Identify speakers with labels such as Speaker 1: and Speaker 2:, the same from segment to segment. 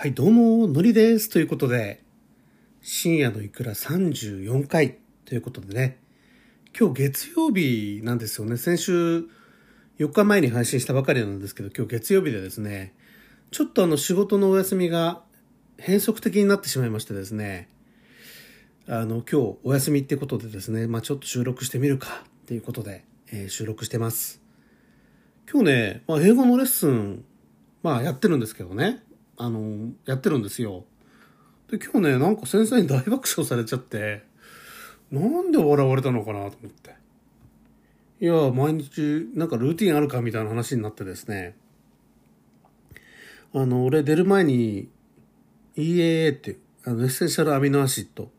Speaker 1: はい、どうも、のりです。ということで、深夜のいくら34回ということでね、今日月曜日なんですよね。先週4日前に配信したばかりなんですけど、今日月曜日でですね、ちょっとあの仕事のお休みが変則的になってしまいましてですね、あの、今日お休みってことでですね、まあちょっと収録してみるかっていうことで、えー収録してます。今日ね、まあ、英語のレッスン、まあやってるんですけどね、あの、やってるんですよ。で、今日ね、なんか先生に大爆笑されちゃって、なんで笑われたのかなと思って。いや、毎日、なんかルーティンあるかみたいな話になってですね、あの、俺出る前に、EAA って、あの、 essential amino acid、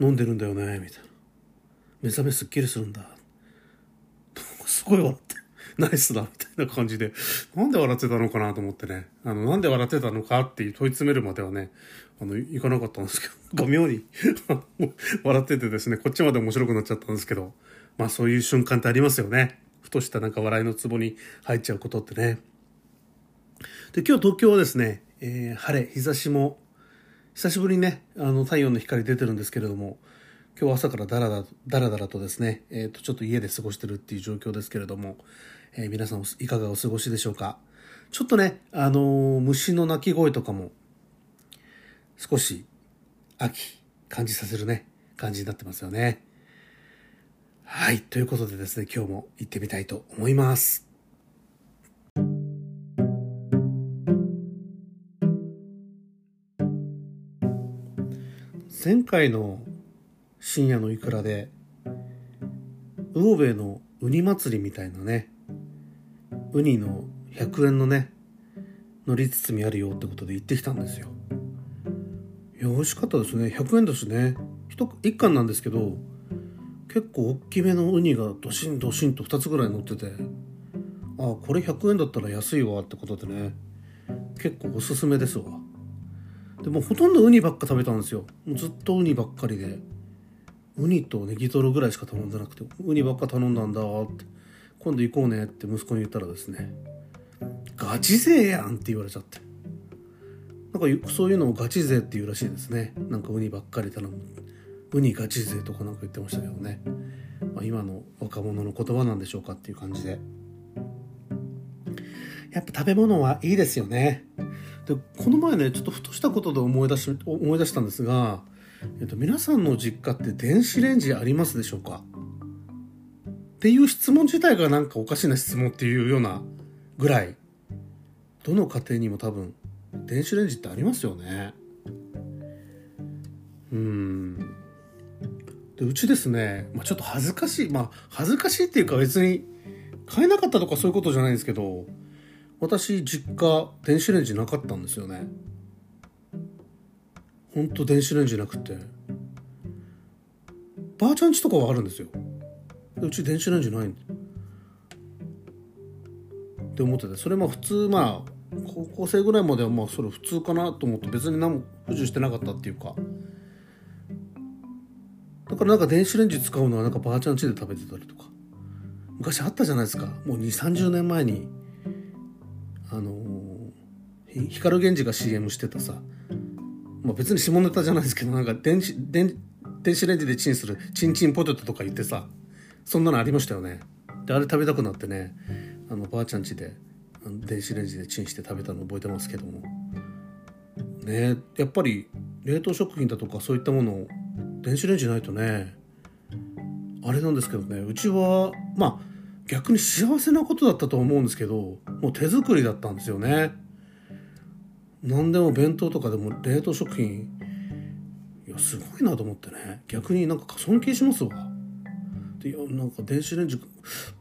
Speaker 1: 飲んでるんだよね、みたいな。目覚めすっきりするんだ。すごい笑って、ナイスだ、みたいな感じで、なんで笑ってたのかなと思ってね、あの、なんで笑ってたのかっていう問い詰めるまではね、あの、いかなかったんですけど、が妙に 笑っててですね、こっちまで面白くなっちゃったんですけど、まあそういう瞬間ってありますよね。ふとしたなんか笑いのツボに入っちゃうことってね。で、今日東京はですね、えー晴れ、日差しも、久しぶりにね、あの、太陽の光出てるんですけれども、今日朝からダラダラダラダラとですね、えっ、と、ちょっと家で過ごしてるっていう状況ですけれども、えー皆さんいかがお過ごしでしょうか？ちょっとね、あのー虫の鳴き声とかも、少し秋感じさせるね、感じになってますよね。はい、ということでですね、今日も行ってみたいと思います。前回の深夜のいくらで魚べのウニ祭りみたいなねウニの100円のね海苔包みあるよってことで行ってきたんですよ。いや美味しかったですね。100円だしね。1, 一貫なんですけど結構大きめのウニがドシンドシンと2つぐらい乗っててあこれ100円だったら安いわってことでね結構おすすめですわ。でもほとんどウニばっか食べたんですよ。もうずっとウニばっかりで。ウニとネギトロぐらいしか頼んでなくてウニばっか頼んだんだって。今度行こうねって息子に言ったらですねガチ勢やんって言われちゃって。なんかそういうのをガチ勢っていうらしいですね。なんかウニばっかり頼む。ウニガチ勢とかなんか言ってましたけどね、まあ、今の若者の言葉なんでしょうかっていう感じで。やっぱ食べ物はいいですよね。でこの前ねちょっとふとしたことで思い出し思い出したんですが、えっと、皆さんの実家って電子レンジありますでしょうか？っていう質問自体がなんかおかしな質問っていうようなぐらいどの家庭にも多分電子レンジってありますよね。うん。でうちですね、まあ、ちょっと恥ずかしいまあ恥ずかしいっていうか別に買えなかったとかそういうことじゃないんですけど私実家電子レンジなかったんですよね。ほんと電子レンジなくて。ばあちゃん家とかはあるんですよ。うち電子レンジないんでって思っててそれまあ普通まあ高校生ぐらいまではまあそれ普通かなと思って別に何も不自由してなかったっていうか。だからなんか電子レンジ使うのはなんかばあちゃん家で食べてたりとか。昔あったじゃないですか。もう2 3 0年前にあのー、光源氏が CM してたさ、まあ、別に下ネタじゃないですけどなんか電子電電子レンジでチンするチンチンポテトとか言ってさ。そんなのありましたよね。であれ食べたくなってねあのばあちゃん家で電子レンジでチンして食べたの覚えてますけども。ねやっぱり冷凍食品だとかそういったものを電子レンジないとねあれなんですけどねうちはまあ逆に幸せなことだったと思うんですけどもう手作りだったんですよね。何でも弁当とかでも冷凍食品いやすごいなと思ってね逆になんか尊敬しますわ。でいやなんか電子レンジ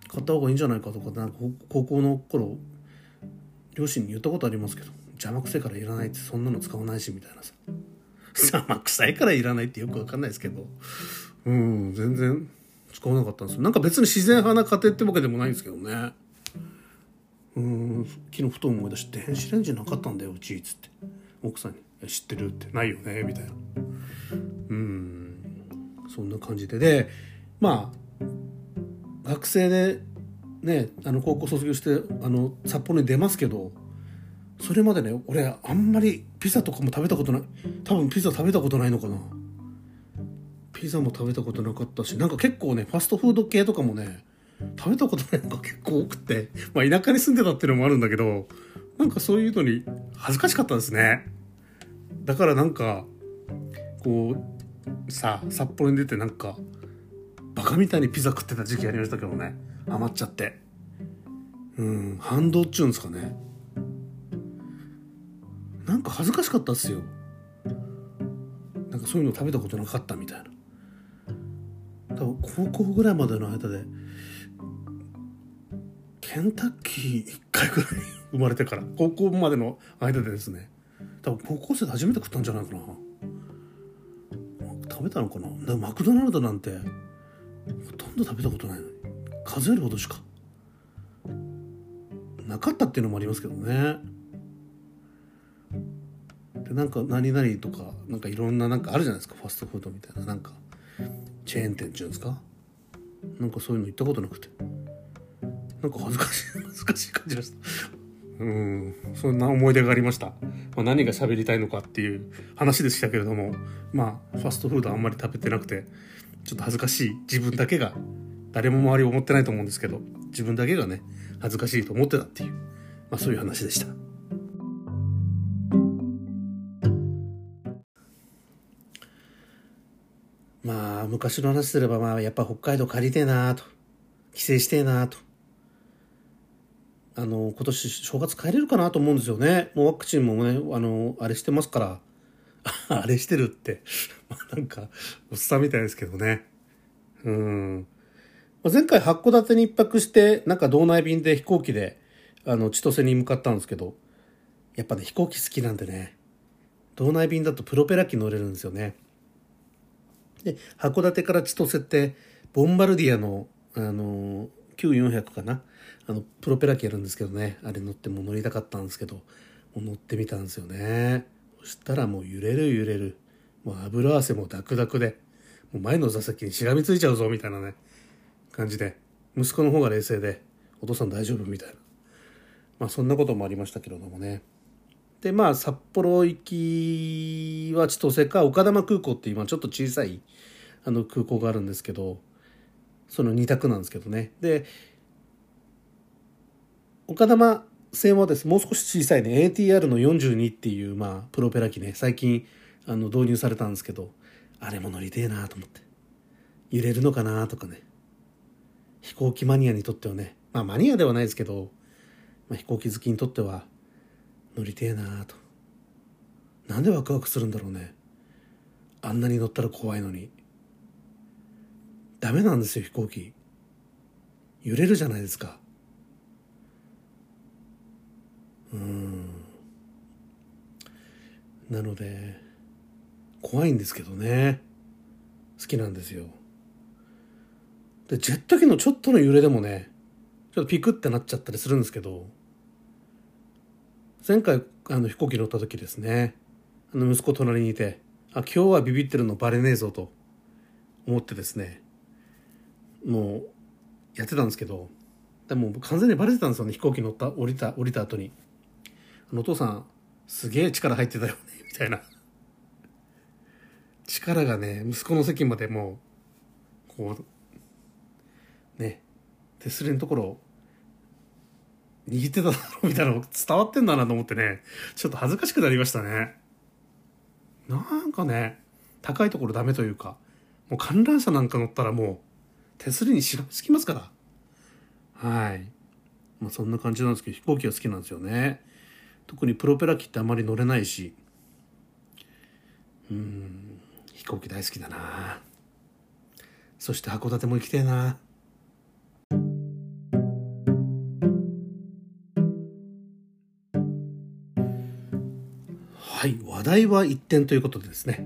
Speaker 1: 買った方がいいんじゃないかとかなんか高校の頃両親に言ったことありますけど邪魔くせえからいらないってそんなの使わないしみたいなさ。邪魔くさいからいらないってよくわかんないですけど。うん全然使わなかったんですよ。なんか別に自然派な家庭ってわけでもないんですけどね。うん昨日ふと思い出して電子レンジなかったんだようちっつって。奥さんに「知ってる?」って「ないよね」みたいな。うんそんな感じで。でまあ学生でねあの高校卒業してあの札幌に出ますけどそれまでね俺あんまりピザとかも食べたことない。多分ピザ食べたことないのかな。ピザも食べたことなかったしなんか結構ねファストフード系とかもね食べたことないのが 結構多くてまあ田舎に住んでたっていうのもあるんだけどなんかそういうのに恥ずかしかったですね。だからなんかこうさ札幌に出てなんかバカみたいにピザ食ってた時期ありましたけどね。余っちゃって。うん反動っちゅうんですかね。なんか恥ずかしかったっすよ。なんかそういうの食べたことなかったみたいな。多分高校ぐらいまでの間でケンタッキー1回ぐらい生まれてから高校までの間でですね。多分高校生で初めて食ったんじゃないかな。食べたのかな？でもマクドナルドなんてほとんど食べたことないのに。数えるほどしか。なかったっていうのもありますけどね。でなんか何々とかなんかいろんななんかあるじゃないですか。ファストフードみたいな。なんかチェーン店っていうんですか。なんかそういうの行ったことなくて。なんか恥ずかしい恥ずかしい感じでした。うん。そんな思い出がありました、まあ、何が喋りたいのかっていう話でしたけれども。まあファストフードあんまり食べてなくて。ちょっと恥ずかしい自分だけが誰も周り思ってないと思うんですけど自分だけがね恥ずかしいと思ってたっていう、まあ、そういう話でした。まあ昔の話すればまあやっぱ北海道借りてえなと帰省してえなと。あの今年正月帰れるかなと思うんですよね。もうワクチンもねあのあれしてますから。あれしてるって。まあなんかおっさんみたいですけどね。うん。前回函館に一泊してなんか道内便で飛行機であの千歳に向かったんですけどやっぱね飛行機好きなんでね。道内便だとプロペラ機乗れるんですよね。で函館から千歳ってボンバルディアのあの Q400 かな？あのプロペラ機やるんですけどね。あれ乗っても乗りたかったんですけど乗ってみたんですよね。したらもう揺れる揺れる。もう油汗もダクダクで。もう前の座席にしがみついちゃうぞみたいなね。感じで。息子の方が冷静で。お父さん大丈夫みたいな。まあそんなこともありましたけれどもね。でまあ札幌行きは千歳か丘珠空港って今ちょっと小さいあの空港があるんですけどその2択なんですけどね。で岡玉線はですもう少し小さいね ATR の42っていうまあプロペラ機ね最近あの導入されたんですけどあれも乗りてえなと思って。揺れるのかなとかね。飛行機マニアにとってはねまあマニアではないですけど、まあ、飛行機好きにとっては乗りてえなと。なんでワクワクするんだろうね。あんなに乗ったら怖いのに。ダメなんですよ飛行機。揺れるじゃないですかうんなので怖いんですけどね。好きなんですよ。でジェット機のちょっとの揺れでもねちょっとピクってなっちゃったりするんですけど前回あの飛行機乗った時ですねあの息子隣にいてあ今日はビビってるのバレねえぞと思ってですねもうやってたんですけどでも完全にバレてたんですよね飛行機乗った降りた降りた後に。あのお父さんすげえ力入ってたよね。たいな。力がね息子の席までもうこうね手すりのところを握ってただろうみたいなの伝わってんだなと思ってねちょっと恥ずかしくなりましたね。なんかね高いところダメというかもう観覧車なんか乗ったらもう手すりにしがみつきますから。はい。まあそんな感じなんですけど飛行機は好きなんですよね。特にプロペラ機ってあまり乗れないしうん。飛行機大好きだな。そして函館も行きたいな。はい話題は一点ということでですね、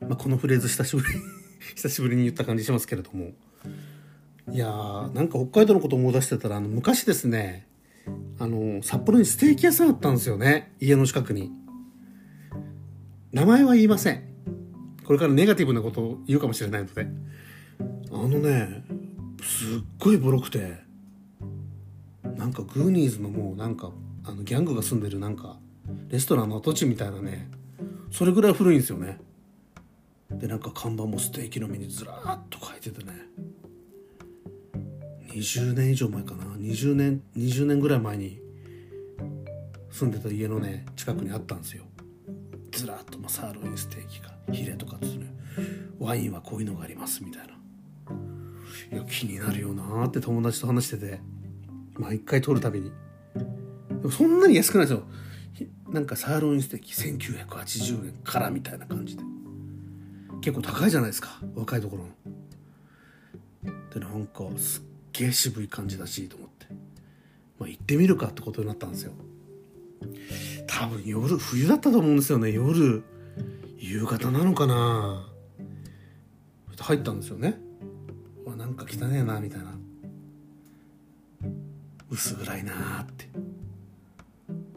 Speaker 1: まあ、このフレーズ久しぶり 久しぶりに言った感じしますけれども。いやーなんか北海道のこと思い出してたらあの昔ですねあの札幌にステーキ屋さんあったんですよね。家の近くに。名前は言いません。これからネガティブなことを言うかもしれないので。あのねすっごいボロくてなんかグーニーズのもうなんかあのギャングが住んでるなんかレストランの跡地みたいなねそれぐらい古いんですよね。でなんか看板もステーキのメニューずらーっと書いててね。20年以上前かな。20年20年ぐらい前に住んでた家のね近くにあったんですよ。ずらっと、ま、サーロインステーキか。ヒレとかですねワインはこういうのがありますみたいな。いや気になるよなーって友達と話してて。毎回取るたびに。でもそんなに安くないですよなんかサーロインステーキ1980円からみたいな感じで。結構高いじゃないですか。若いところの。でなんかすっげえ渋い感じだしと思って。まあ行ってみるかってことになったんですよ。多分夜冬だったと思うんですよね夜。夕方なのかな。入ったんですよね。わなんか汚ねえなみたいな。薄暗いなーって。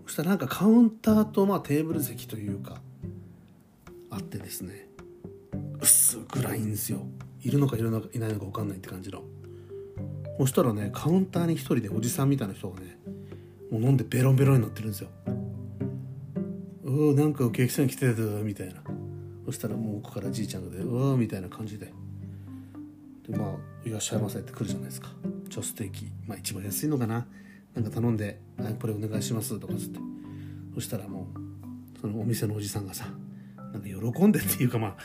Speaker 1: そしたらなんかカウンターとまあテーブル席というかあってですね。薄暗いんですよ。いるのかいるのかいないのか分かんないって感じの。そしたらねカウンターに一人でおじさんみたいな人がねもう飲んでベロンベロンになってるんですよ。うなんかお客さん来てたみたいな。そしたらもう奥からじいちゃんがでうみたいな感じで。でまあ「いらっしゃいませ」って来るじゃないですか「ちょステーキまあ一番安いのかな。なんか頼んで「これお願いします」とかつって。そしたらもうそのお店のおじさんがさなんか喜んでっていうかまあ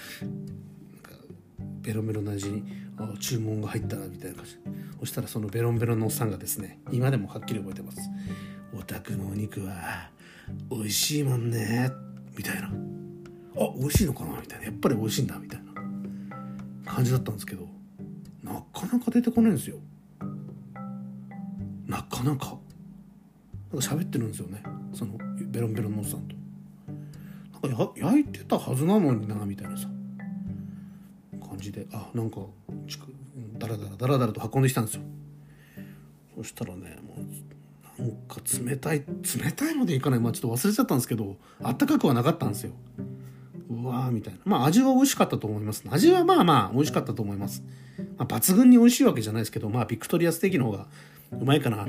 Speaker 1: ベロベロな味にあ注文が入ったなみたいな感じそしたらそのベロンベロンのおっさんがですね今でもはっきり覚えてます。お宅のお肉は美味しいもんねみたいな。あ美味しいのかなみたいな。やっぱり美味しいんだみたいな。感じだったんですけどなかなか出てこないんですよ。なかなか。なんか喋ってるんですよね。そのベロンベロンのおっさんと。なんか焼いてたはずなのになみたいなさ。感じであなんかダラダラダラダラと運んできたんですよ。そしたらねもうなんか冷たい冷たいまでいかない。まあちょっと忘れちゃったんですけどあったかくはなかったんですよ。うわーみたいな。まあ味は美味しかったと思います。味はまあまあ美味しかったと思います、まあ、抜群に美味しいわけじゃないですけどまあビクトリアステーキの方がうまいかな。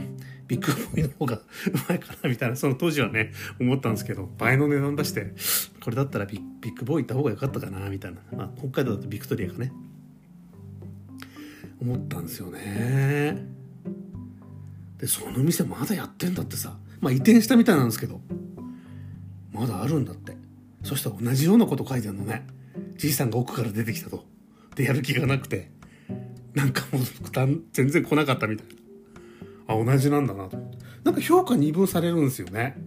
Speaker 1: ビッグボーイの方がうまいかなみたいなその当時はね思ったんですけど倍の値段出してこれだったらビッグボーイ行った方が良かったかなみたいな、まあ、北海道だとビクトリアがね。思ったんですよね。でその店まだやってんだってさ。まあ移転したみたいなんですけど。まだあるんだって。そしたら同じようなこと書いてあるのね。じいさんが奥から出てきたと。でやる気がなくて。なんかもう全然来なかったみたいな。あ同じなんだなと。なんか評価二分されるんですよね。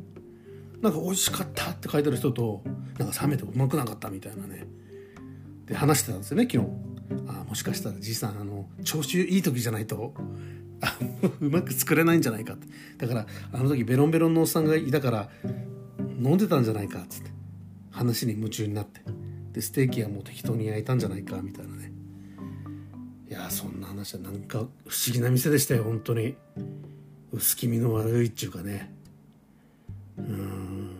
Speaker 1: なんか美味しかったって書いてある人となんか冷めてうまくなかったみたいなね。で話してたんですよね昨日。あもしかしたらじいさんあの調子いい時じゃないとうまく作れないんじゃないかって。だからあの時ベロンベロンのおっさんがいたから飲んでたんじゃないかっつって。話に夢中になって。でステーキはもう適当に焼いたんじゃないかみたいなね。いやそんな話はなんか不思議な店でしたよ本当に。薄気味の悪いっちゅうかね。うん。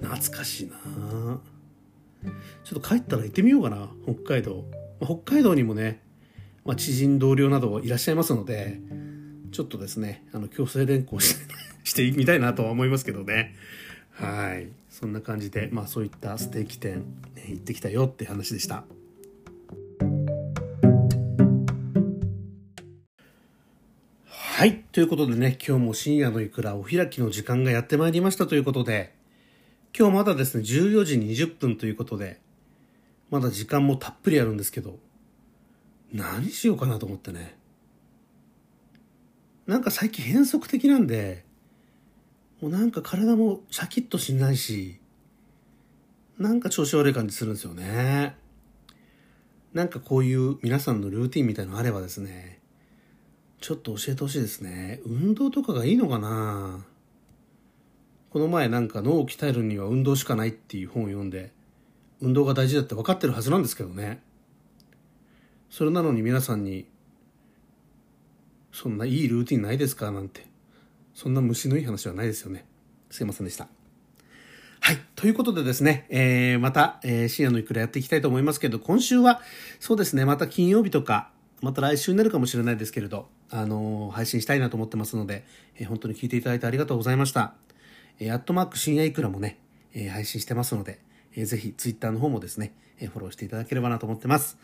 Speaker 1: 懐かしいなあちょっと帰ったら行ってみようかな北海道。北海道にもねまあ、知人同僚などいらっしゃいますのでちょっとですねあの強制連行 してみたいなとは思いますけどね。はい。そんな感じで、まあ、そういったステーキ店、ね、行ってきたよって話でした。はい。ということでね今日も深夜のいくらお開きの時間がやってまいりましたということで今日まだですね14時20分ということでまだ時間もたっぷりあるんですけど何しようかなと思ってね。なんか最近変則的なんで、もうなんか体もシャキッとしないし、なんか調子悪い感じするんですよね。なんかこういう皆さんのルーティンみたいのあればですね、ちょっと教えてほしいですね。運動とかがいいのかな？この前なんか脳を鍛えるには運動しかないっていう本を読んで、運動が大事だって分かってるはずなんですけどね。それなのに皆さんに「そんないいルーティンないですか?」なんてそんな虫のいい話はないですよねすいませんでしたはい。ということでですね、えー、また、えー、深夜のいくらやっていきたいと思いますけど、今週は、そうですね、また金曜日とか、また来週になるかもしれないですけれど、あのー配信したいなと思ってますので、えー本当に聞いていただいてありがとうございました。えーアットマーク深夜いくらもね、え配信してますので、えーぜひツイッターの方もですね、えフォローしていただければなと思ってます。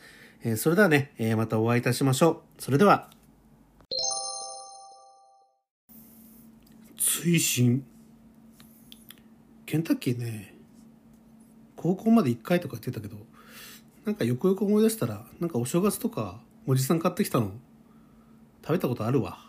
Speaker 1: えそれではね、えまたお会いいたしましょう。それでは、追伸ケンタッキーね高校まで1回とか言ってたけどなんかよくよく思い出したらなんかお正月とかおじさん買ってきたの食べたことあるわ